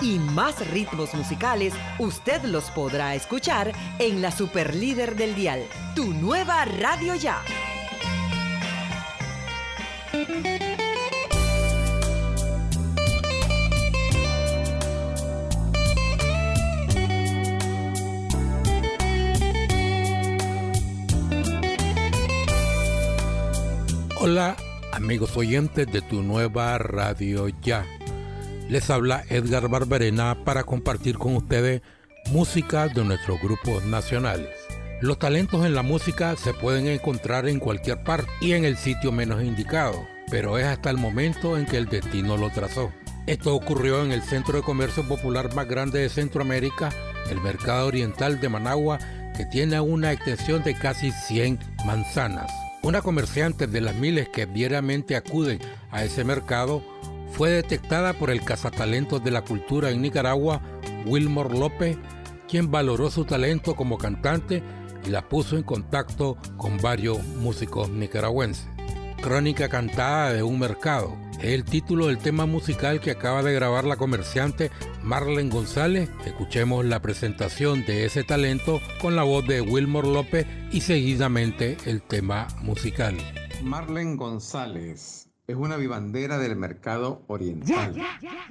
y más ritmos musicales, usted los podrá escuchar en la Superlíder del Dial, tu nueva radio ya. Hola amigos oyentes de tu nueva radio ya. Les habla Edgar Barberena para compartir con ustedes música de nuestros grupos nacionales. Los talentos en la música se pueden encontrar en cualquier parte y en el sitio menos indicado, pero es hasta el momento en que el destino lo trazó. Esto ocurrió en el centro de comercio popular más grande de Centroamérica, el Mercado Oriental de Managua, que tiene una extensión de casi 100 manzanas. Una comerciante de las miles que diariamente acuden a ese mercado fue detectada por el cazatalentos de la cultura en Nicaragua, Wilmore López, quien valoró su talento como cantante y la puso en contacto con varios músicos nicaragüenses. Crónica cantada de un mercado es el título del tema musical que acaba de grabar la comerciante Marlene González. Escuchemos la presentación de ese talento con la voz de Wilmore López y seguidamente el tema musical. Marlene González es una vivandera del mercado oriental.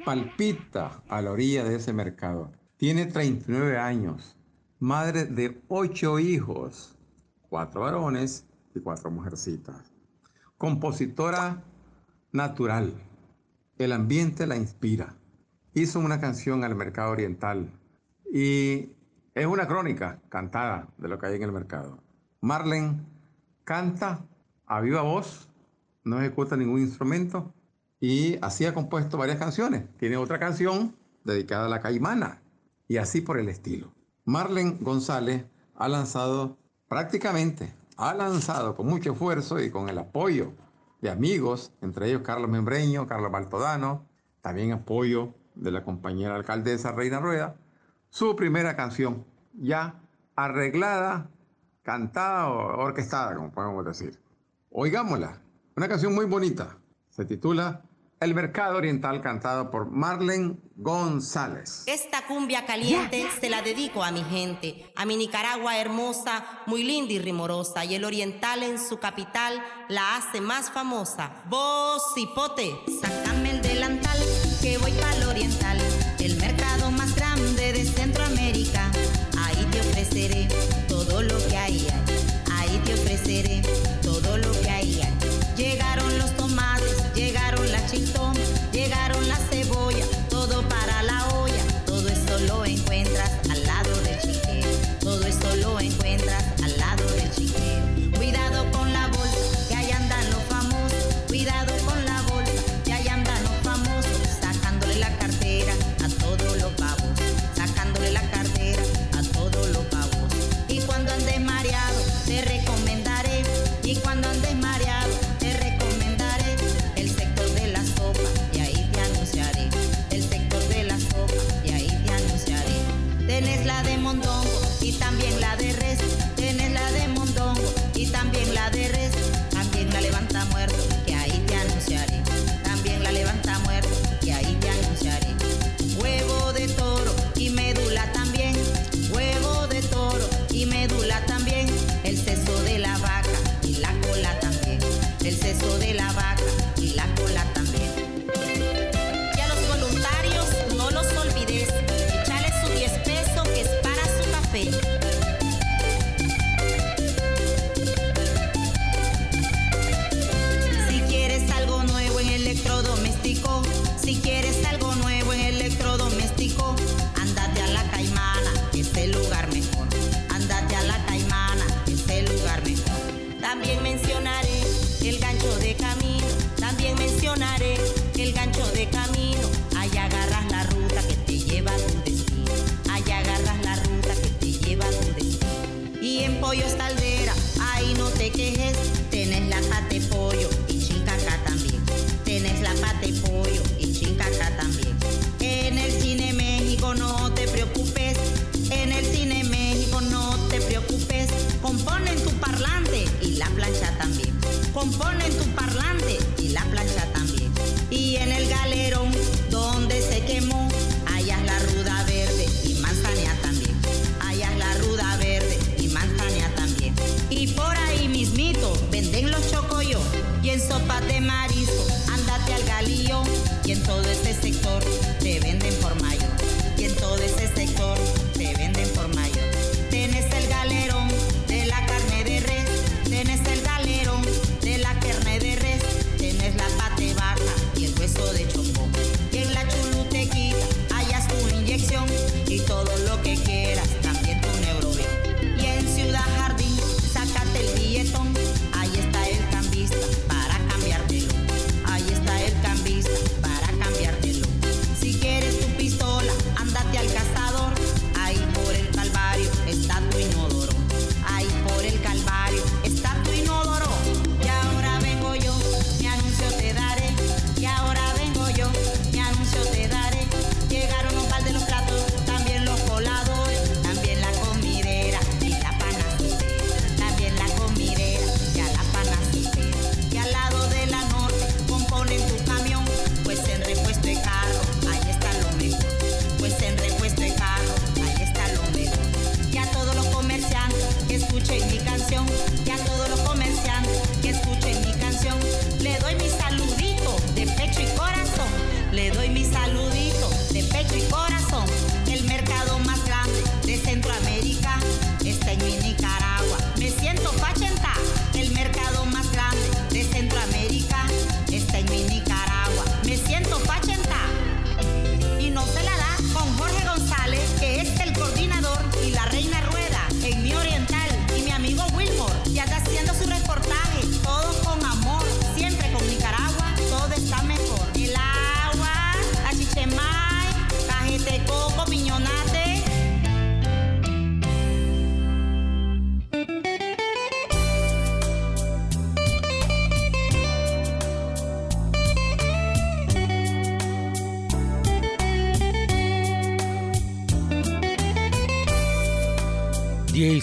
Palpita a la orilla de ese mercado. Tiene 39 años madre de ocho hijos, cuatro varones y cuatro mujercitas. Compositora natural, el ambiente la inspira. Hizo una canción al mercado oriental y es una crónica cantada de lo que hay en el mercado. Marlene canta a viva voz, no ejecuta ningún instrumento y así ha compuesto varias canciones. Tiene otra canción dedicada a la caimana y así por el estilo. Marlene González ha lanzado prácticamente, ha lanzado con mucho esfuerzo y con el apoyo de amigos, entre ellos Carlos Membreño, Carlos Baltodano, también apoyo de la compañera alcaldesa Reina Rueda, su primera canción, ya arreglada, cantada o orquestada, como podemos decir. Oigámosla, una canción muy bonita, se titula el Mercado Oriental cantado por Marlene González. Esta cumbia caliente se la dedico a mi gente, a mi Nicaragua hermosa, muy linda y rimorosa, y el Oriental en su capital la hace más famosa. Vos, cipote, sácame el delantal, que voy para el Oriental,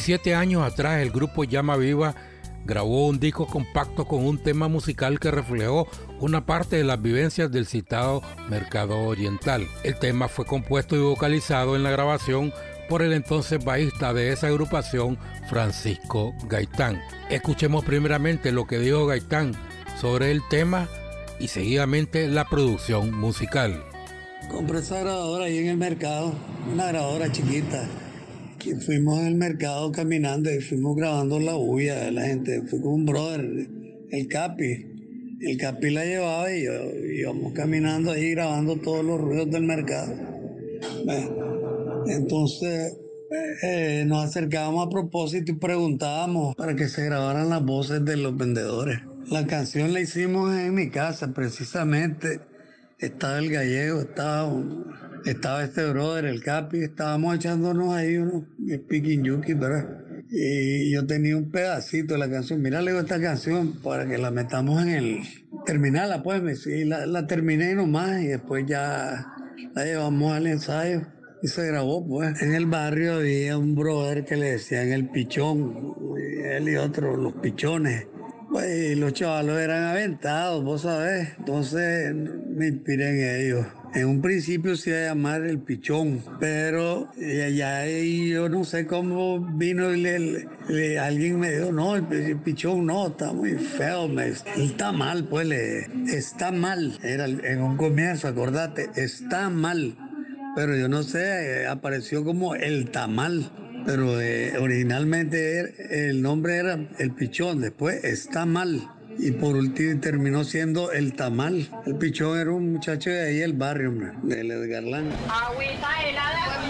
17 años atrás el grupo Llama Viva grabó un disco compacto con un tema musical que reflejó una parte de las vivencias del citado mercado oriental. El tema fue compuesto y vocalizado en la grabación por el entonces bajista de esa agrupación, Francisco Gaitán. Escuchemos primeramente lo que dijo Gaitán sobre el tema y seguidamente la producción musical. Compré esa grabadora ahí en el mercado, una grabadora chiquita que fuimos al mercado caminando y fuimos grabando la bulla de la gente. Fui con un brother, el Capi. El Capi la llevaba y yo íbamos caminando ahí grabando todos los ruidos del mercado. Entonces eh, nos acercábamos a propósito y preguntábamos para que se grabaran las voces de los vendedores. La canción la hicimos en mi casa, precisamente. Estaba el gallego, estaba, estaba este brother, el Capi, estábamos echándonos ahí unos yuki, ¿verdad? Y yo tenía un pedacito de la canción. Mira, le esta canción para que la metamos en el. Terminala, pues. Sí, la, la terminé nomás y después ya la llevamos al ensayo y se grabó, pues. En el barrio había un brother que le decían el pichón, y él y otros, los pichones. Pues, los chavalos eran aventados, vos sabés. Entonces me inspiré en ellos. En un principio se iba a llamar el pichón, pero ya, ya yo no sé cómo vino y alguien me dijo, no, el, pi- el pichón no, está muy feo, me, está mal, pues, le, está mal. Era en un comienzo, acordate, está mal. Pero yo no sé, eh, apareció como el tamal. Pero eh, originalmente er- el nombre era el pichón, después está mal. Y por último terminó siendo el tamal. El pichón era un muchacho de ahí del barrio, hombre, del Edgarlán. Agüita helada con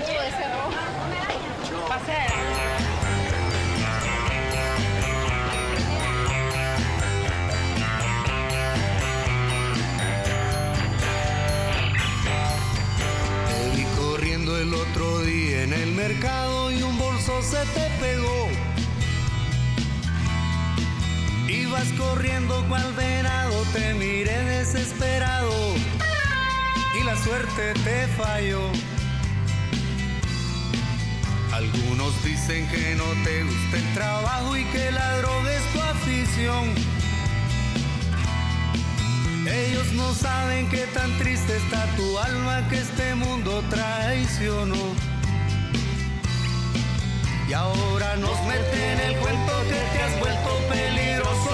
el otro día en el mercado y un bolso se te pegó. Ibas corriendo cual venado, te miré desesperado suerte te falló. Algunos dicen que no te gusta el trabajo y que la droga es tu afición. Ellos no saben que tan triste está tu alma que este mundo traicionó. Y ahora nos meten en el cuento que te has vuelto peligroso,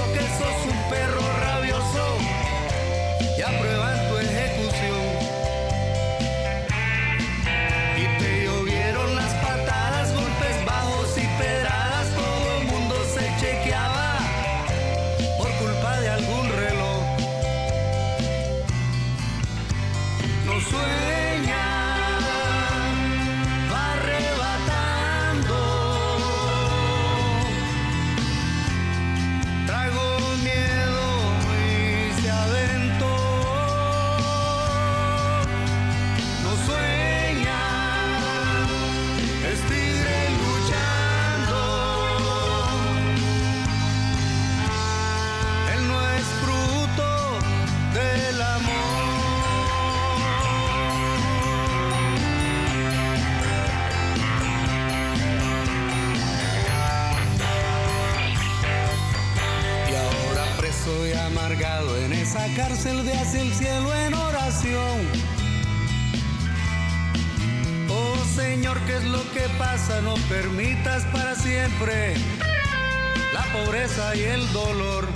cárcel hacia el cielo en oración. Oh Señor, ¿qué es lo que pasa? No permitas para siempre la pobreza y el dolor.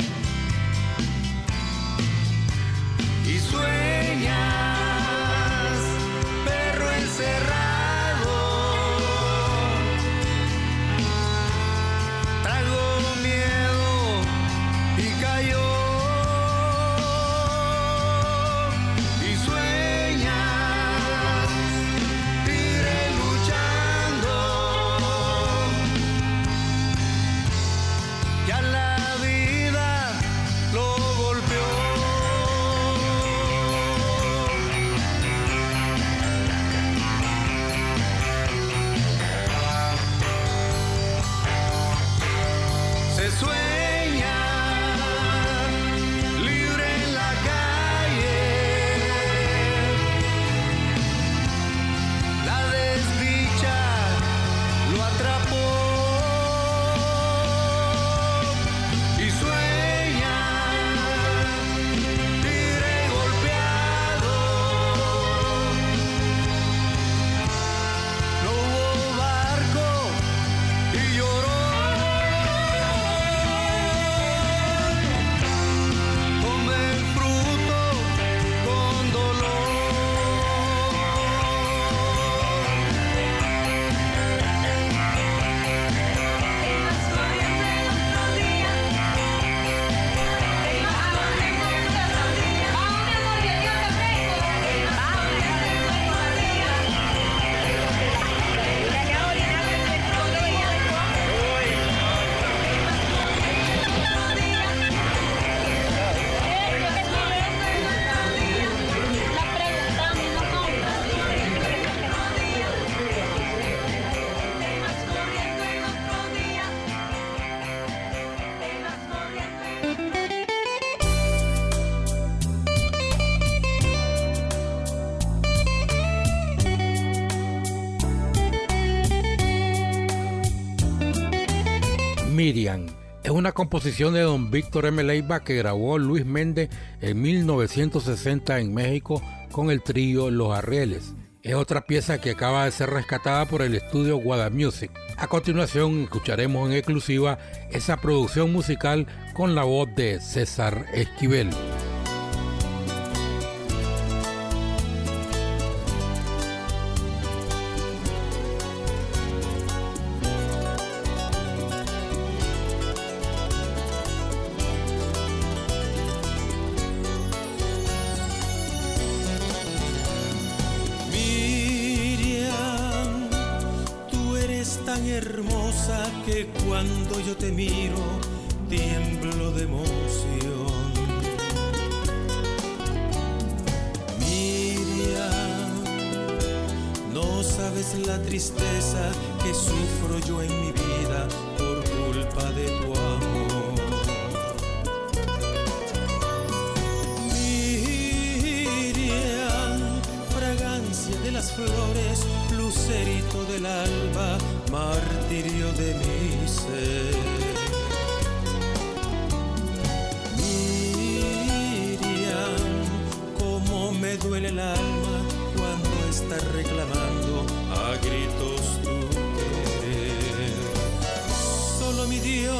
Miriam es una composición de don Víctor M. Leiva que grabó Luis Méndez en 1960 en México con el trío Los Arrieles. Es otra pieza que acaba de ser rescatada por el estudio Guada Music. A continuación escucharemos en exclusiva esa producción musical con la voz de César Esquivel.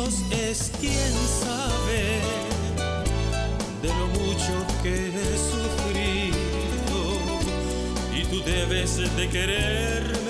Es quien sabe de lo mucho que he sufrido. Y tú debes de quererme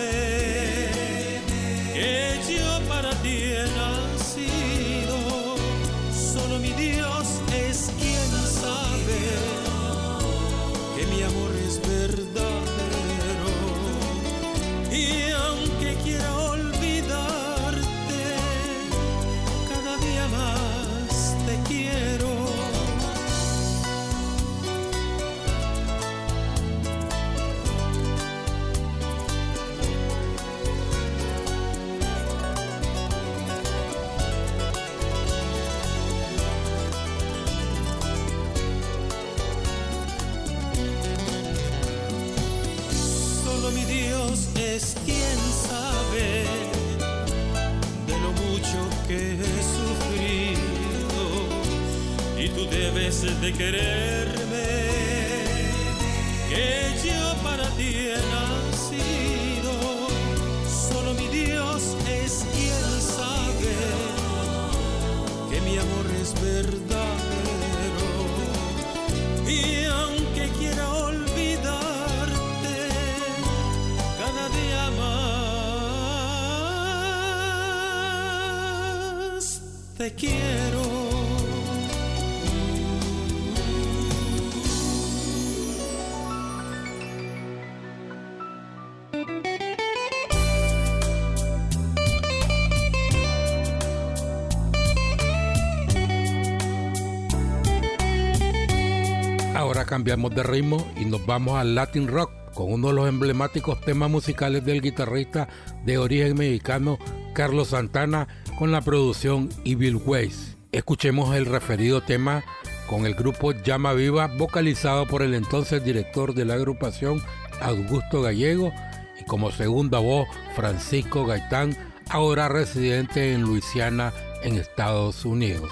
Cambiamos de ritmo y nos vamos al Latin Rock con uno de los emblemáticos temas musicales del guitarrista de origen mexicano Carlos Santana con la producción Evil Ways. Escuchemos el referido tema con el grupo Llama Viva vocalizado por el entonces director de la agrupación Augusto Gallego y como segunda voz Francisco Gaitán, ahora residente en Luisiana en Estados Unidos.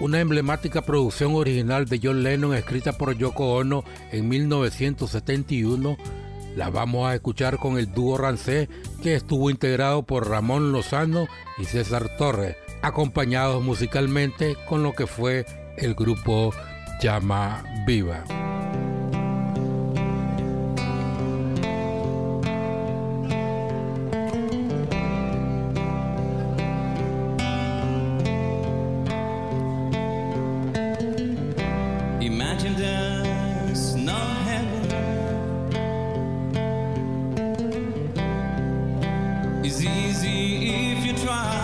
Una emblemática producción original de John Lennon escrita por Yoko Ono en 1971. La vamos a escuchar con el dúo Rancé que estuvo integrado por Ramón Lozano y César Torres, acompañados musicalmente con lo que fue el grupo Llama Viva. easy if you try.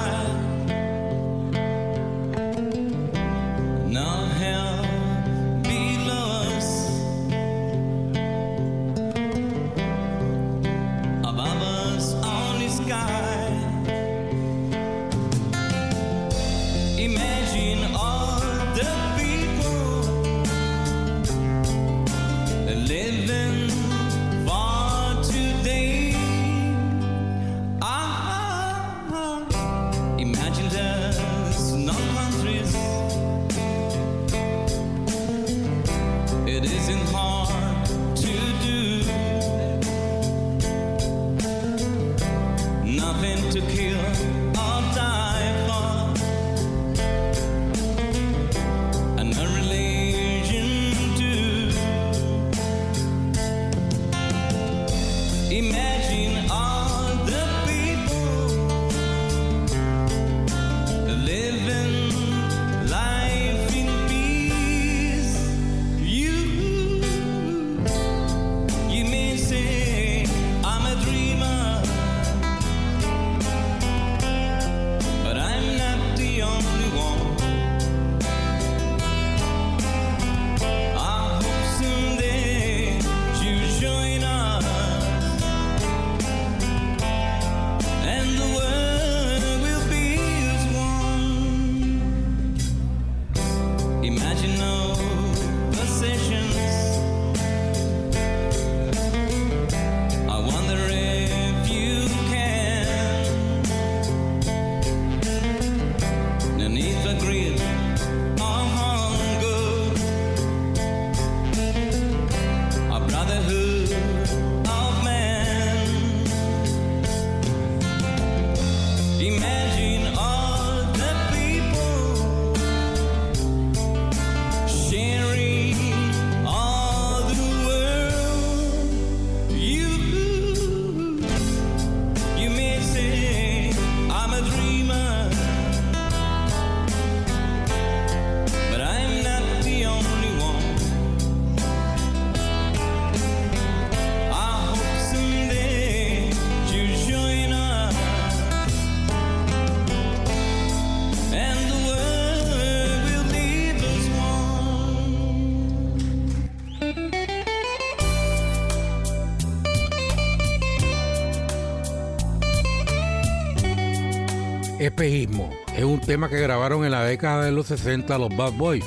Es un tema que grabaron en la década de los 60 los Bad Boys,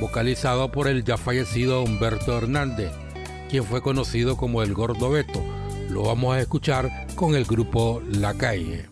vocalizado por el ya fallecido Humberto Hernández, quien fue conocido como el Gordo Beto. Lo vamos a escuchar con el grupo La Calle.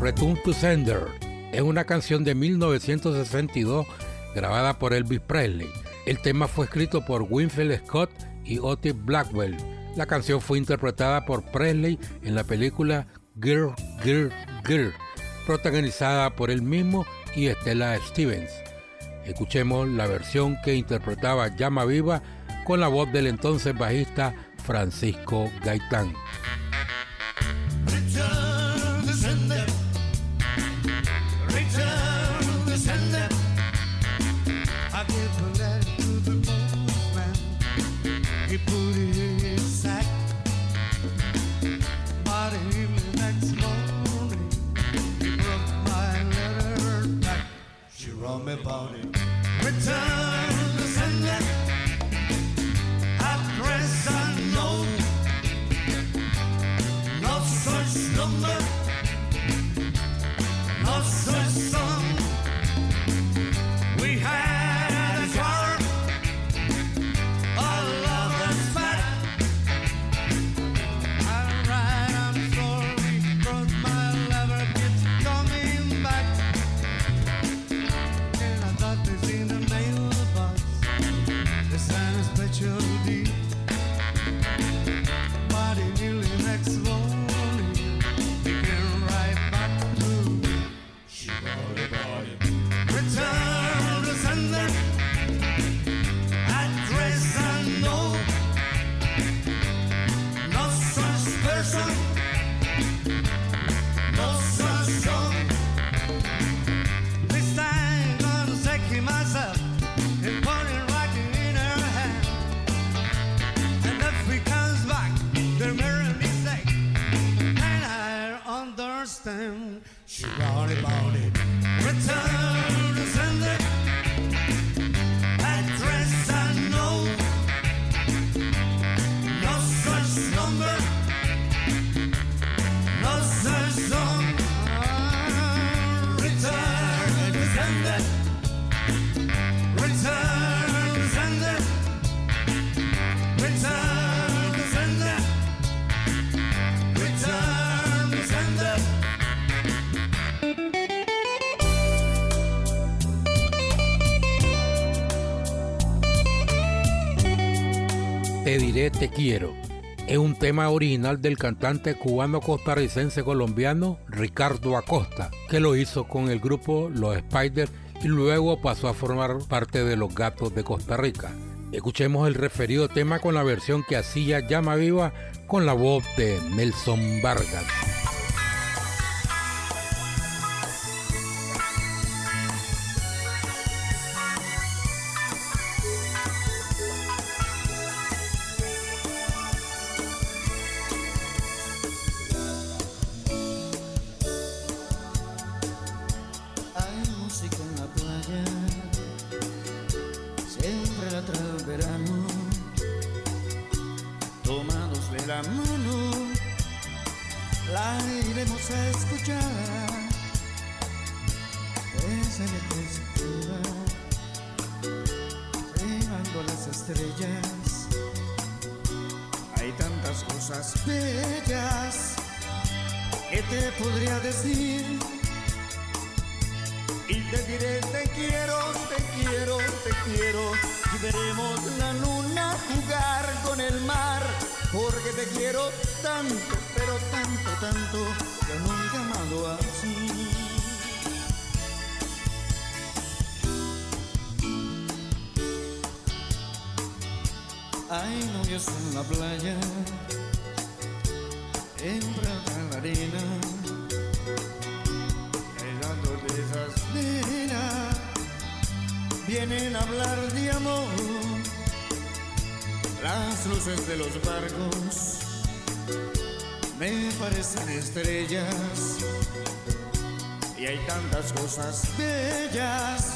Return to Sender es una canción de 1962 grabada por Elvis Presley. El tema fue escrito por Winfield Scott y Otis Blackwell. La canción fue interpretada por Presley en la película Girl, Girl, Girl, protagonizada por él mismo y Stella Stevens. Escuchemos la versión que interpretaba Llama Viva con la voz del entonces bajista Francisco Gaitán. Diré te quiero. Es un tema original del cantante cubano-costarricense colombiano Ricardo Acosta, que lo hizo con el grupo Los Spiders y luego pasó a formar parte de Los Gatos de Costa Rica. Escuchemos el referido tema con la versión que hacía Llama Viva con la voz de Nelson Vargas. Playa En la arena de esas nenas Vienen a hablar de amor Las luces de los barcos Me parecen estrellas Y hay tantas cosas bellas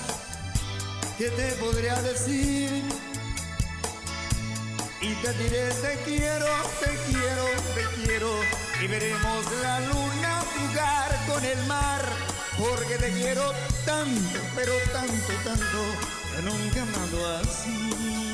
Que te podría decir Y te diré te quiero, te quiero, te quiero y veremos la luna jugar con el mar. Porque te quiero tanto, pero tanto, tanto, que nunca amado así.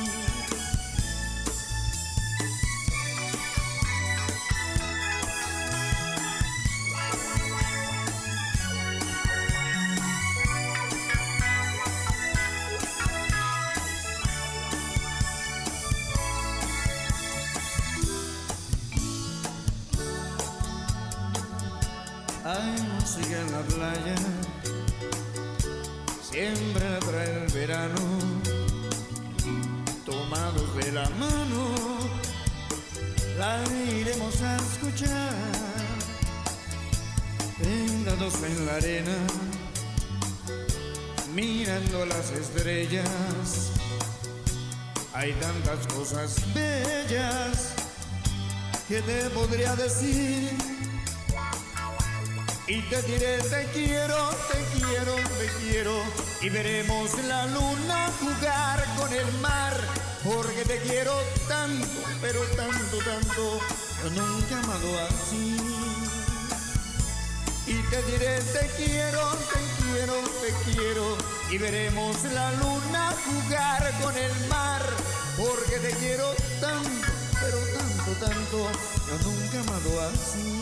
Te podría decir. Y te diré te quiero, te quiero, te quiero. Y veremos la luna jugar con el mar. Porque te quiero tanto, pero tanto, tanto. Yo nunca he amado así. Y te diré te quiero, te quiero, te quiero. Y veremos la luna jugar con el mar. Porque te quiero tanto, tanto Yo nunca he amado así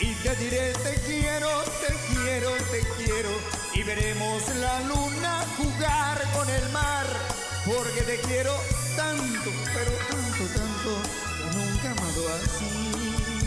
y te diré te quiero, te quiero, te quiero y veremos la luna jugar con el mar porque te quiero tanto, pero tanto, tanto, yo nunca he amado así.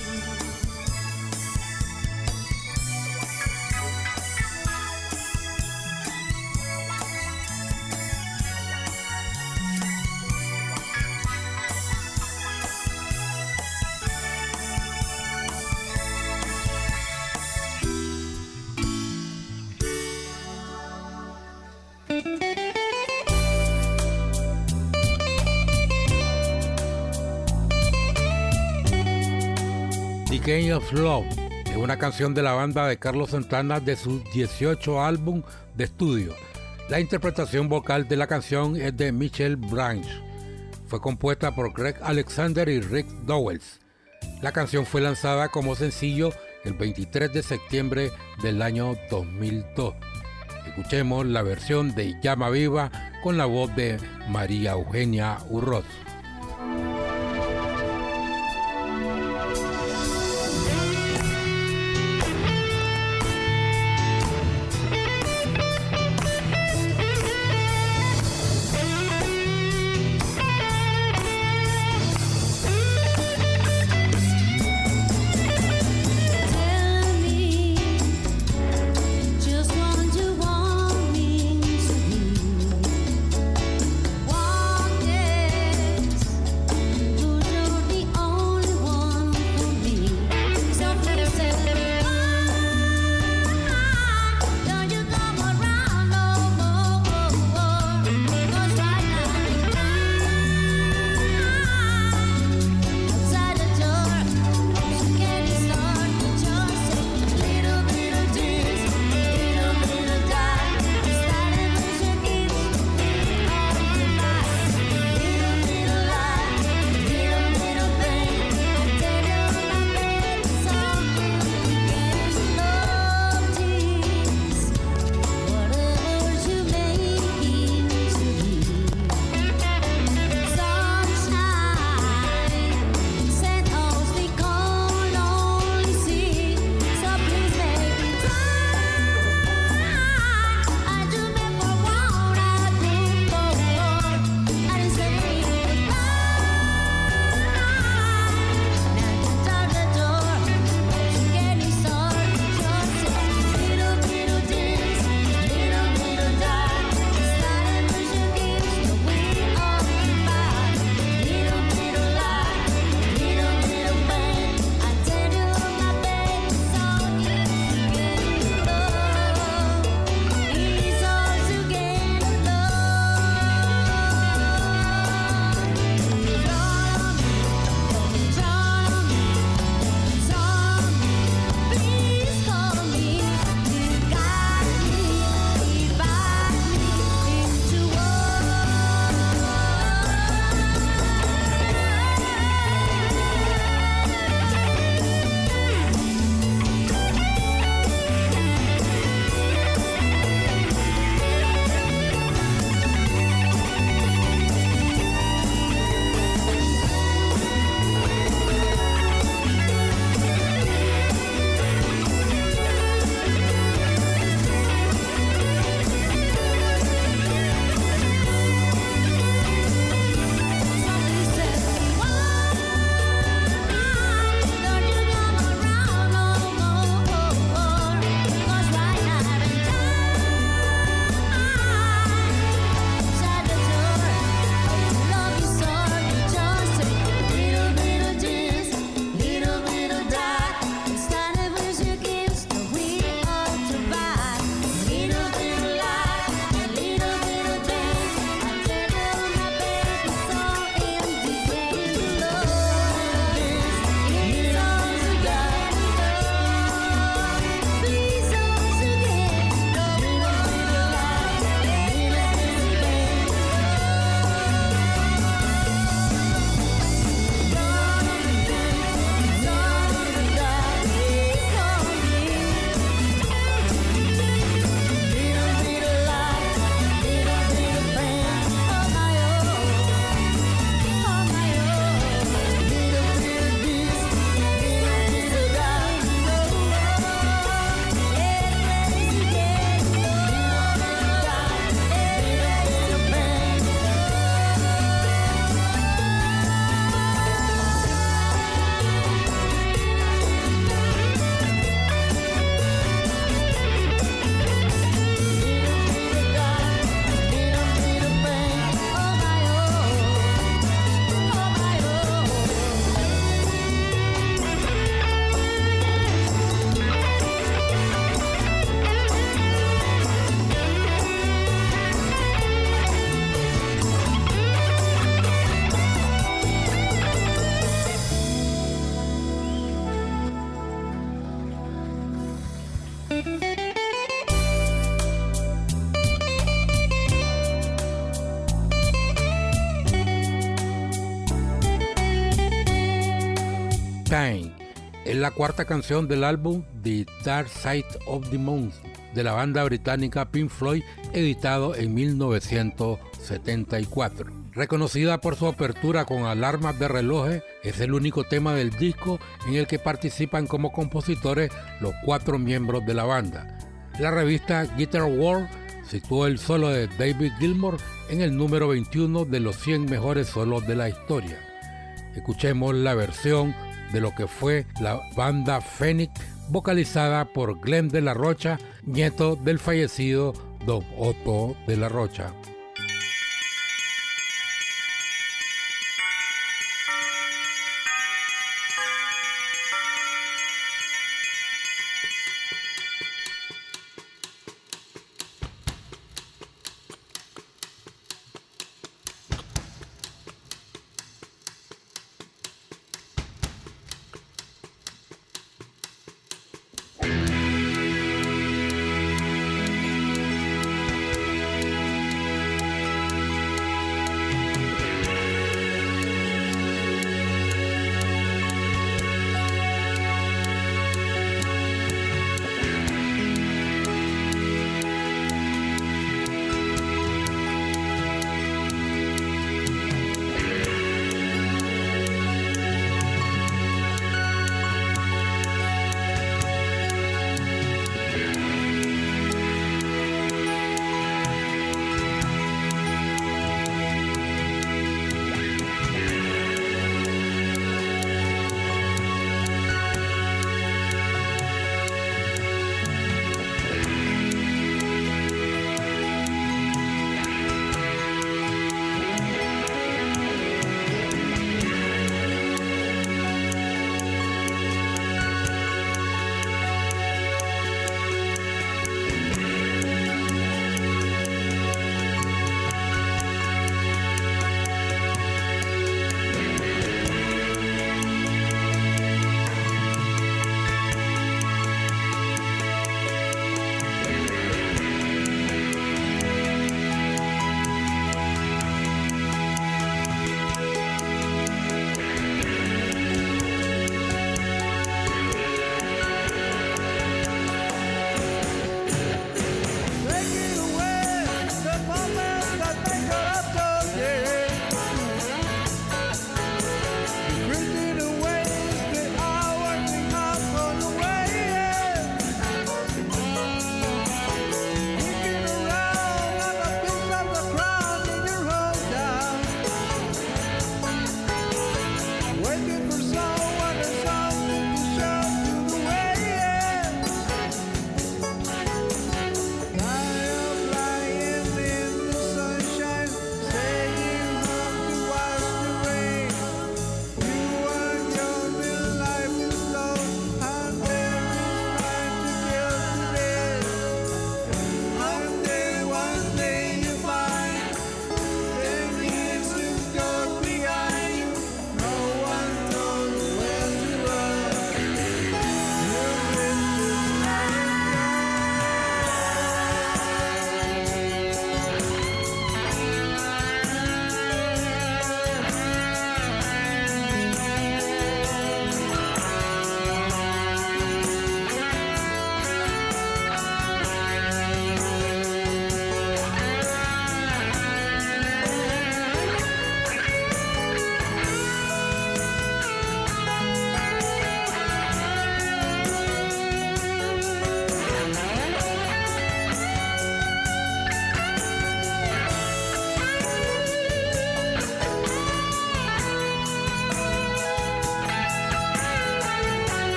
Game of Love es una canción de la banda de Carlos Santana de su 18 álbum de estudio. La interpretación vocal de la canción es de Michelle Branch. Fue compuesta por Greg Alexander y Rick Dowells. La canción fue lanzada como sencillo el 23 de septiembre del año 2002. Escuchemos la versión de Llama Viva con la voz de María Eugenia Urroz. Cuarta canción del álbum The Dark Side of the Moon de la banda británica Pink Floyd, editado en 1974. Reconocida por su apertura con alarmas de relojes, es el único tema del disco en el que participan como compositores los cuatro miembros de la banda. La revista Guitar World situó el solo de David Gilmour en el número 21 de los 100 mejores solos de la historia. Escuchemos la versión de lo que fue la banda Phoenix, vocalizada por Glenn de la Rocha, nieto del fallecido Don Otto de la Rocha.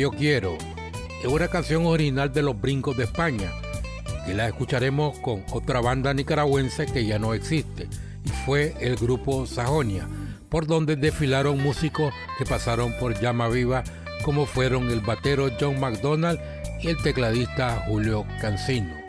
Yo quiero. Es una canción original de los Brincos de España, que la escucharemos con otra banda nicaragüense que ya no existe, y fue el grupo Sajonia, por donde desfilaron músicos que pasaron por Llama Viva, como fueron el batero John McDonald y el tecladista Julio Cancino.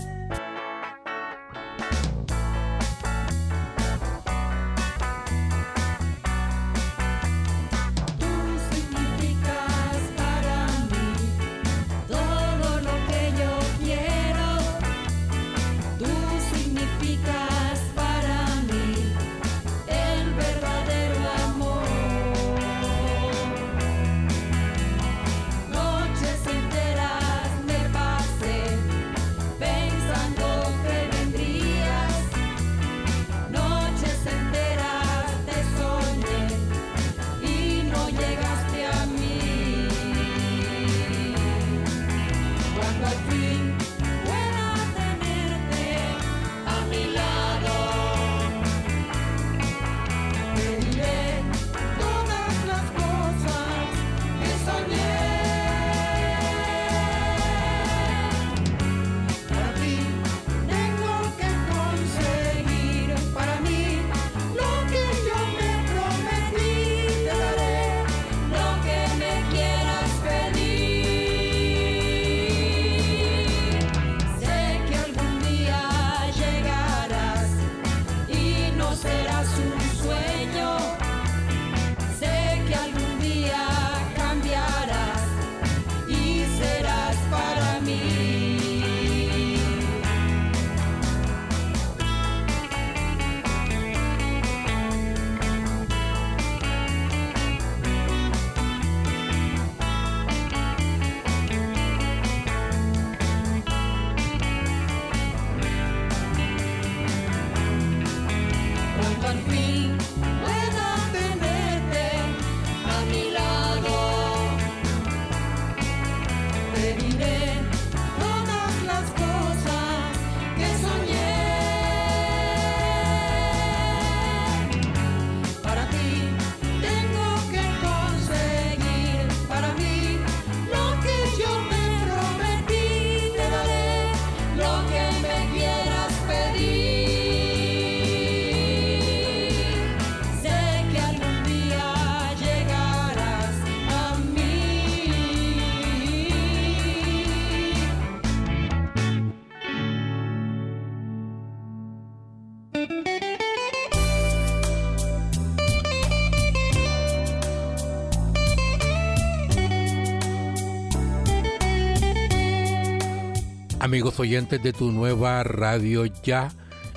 Amigos oyentes de tu nueva radio ya,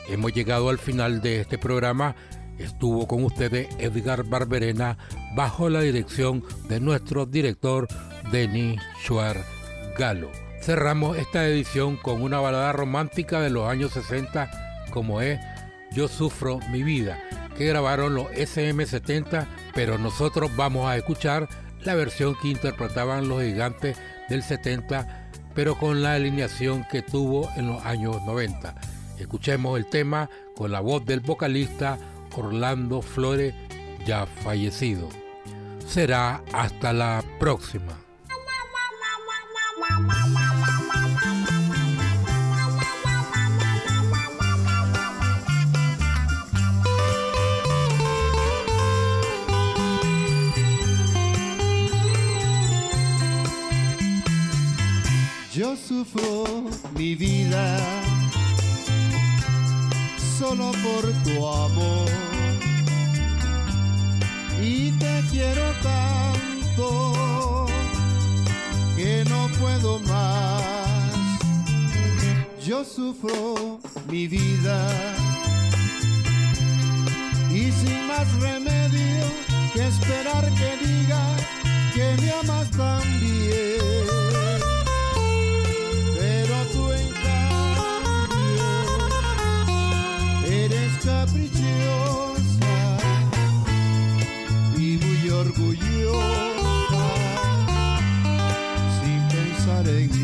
hemos llegado al final de este programa. Estuvo con ustedes Edgar Barberena bajo la dirección de nuestro director Denis Schwarz Galo. Cerramos esta edición con una balada romántica de los años 60 como es Yo Sufro Mi Vida, que grabaron los SM70, pero nosotros vamos a escuchar la versión que interpretaban los gigantes del 70 pero con la alineación que tuvo en los años 90. Escuchemos el tema con la voz del vocalista Orlando Flores, ya fallecido. Será hasta la próxima. Yo sufro mi vida solo por tu amor y te quiero tanto que no puedo más. Yo sufro mi vida y sin más remedio que esperar que diga que me amas también. Caprichosa y muy orgullosa sin pensar en mí.